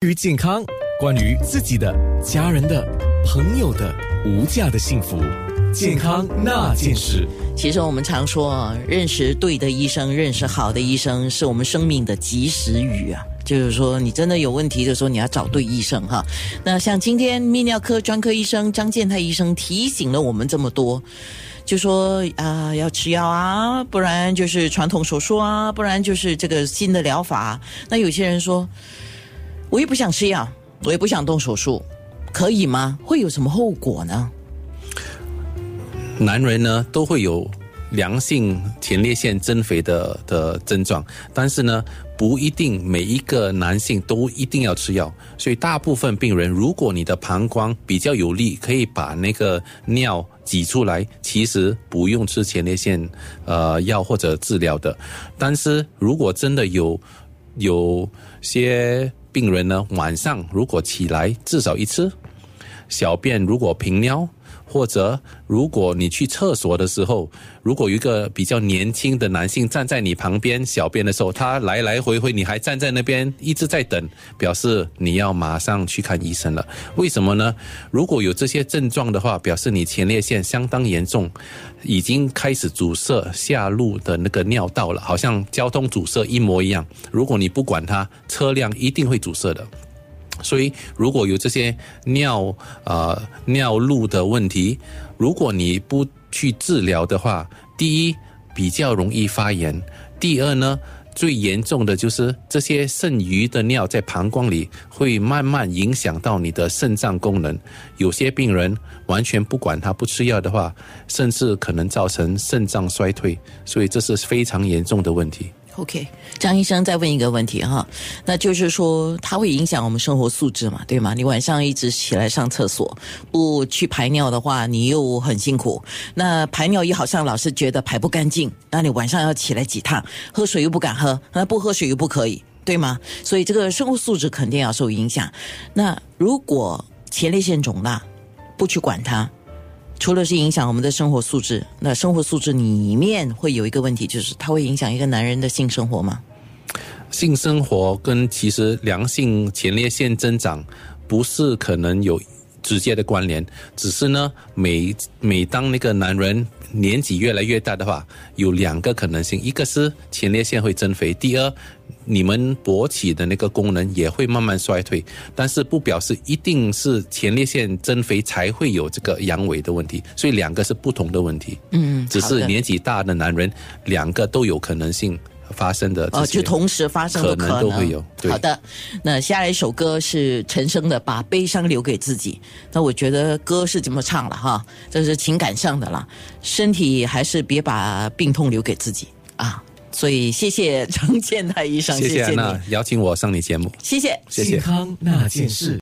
关于健康，关于自己的、家人的、朋友的无价的幸福，健康那件事。其实我们常说，认识对的医生，认识好的医生，是我们生命的及时雨啊。就是说，你真的有问题的时候，你要找对医生哈。那像今天泌尿科专科医生张建泰医生提醒了我们这么多，就说啊，要吃药啊，不然就是传统手术啊，不然就是这个新的疗法。那有些人说。我也不想吃药，我也不想动手术，可以吗？会有什么后果呢？男人呢都会有良性前列腺增肥的的症状，但是呢不一定每一个男性都一定要吃药，所以大部分病人，如果你的膀胱比较有力，可以把那个尿挤出来，其实不用吃前列腺呃药或者治疗的。但是如果真的有有些病人呢，晚上如果起来至少一次，小便如果频尿。或者，如果你去厕所的时候，如果一个比较年轻的男性站在你旁边小便的时候，他来来回回，你还站在那边一直在等，表示你要马上去看医生了。为什么呢？如果有这些症状的话，表示你前列腺相当严重，已经开始阻塞下路的那个尿道了，好像交通阻塞一模一样。如果你不管它，车辆一定会阻塞的。所以，如果有这些尿啊尿路的问题，如果你不去治疗的话，第一比较容易发炎，第二呢，最严重的就是这些剩余的尿在膀胱里会慢慢影响到你的肾脏功能。有些病人完全不管他不吃药的话，甚至可能造成肾脏衰退，所以这是非常严重的问题。OK，张医生再问一个问题哈，那就是说它会影响我们生活素质嘛，对吗？你晚上一直起来上厕所，不去排尿的话，你又很辛苦。那排尿又好像老是觉得排不干净，那你晚上要起来几趟，喝水又不敢喝，那不喝水又不可以，对吗？所以这个生活素质肯定要受影响。那如果前列腺肿大，不去管它。除了是影响我们的生活素质，那生活素质里面会有一个问题，就是它会影响一个男人的性生活吗？性生活跟其实良性前列腺增长不是可能有直接的关联，只是呢，每每当那个男人年纪越来越大的话，有两个可能性，一个是前列腺会增肥，第二。你们勃起的那个功能也会慢慢衰退，但是不表示一定是前列腺增肥才会有这个阳痿的问题，所以两个是不同的问题。嗯，只是年纪大的男人，两个都有可能性发生的。哦，就同时发生的可能都会有。好的，那下来一首歌是陈升的《把悲伤留给自己》，那我觉得歌是这么唱了哈，这是情感上的了，身体还是别把病痛留给自己啊。所以，谢谢张健泰医生，谢谢你邀请我上你节目，谢谢，谢谢。健康那件事。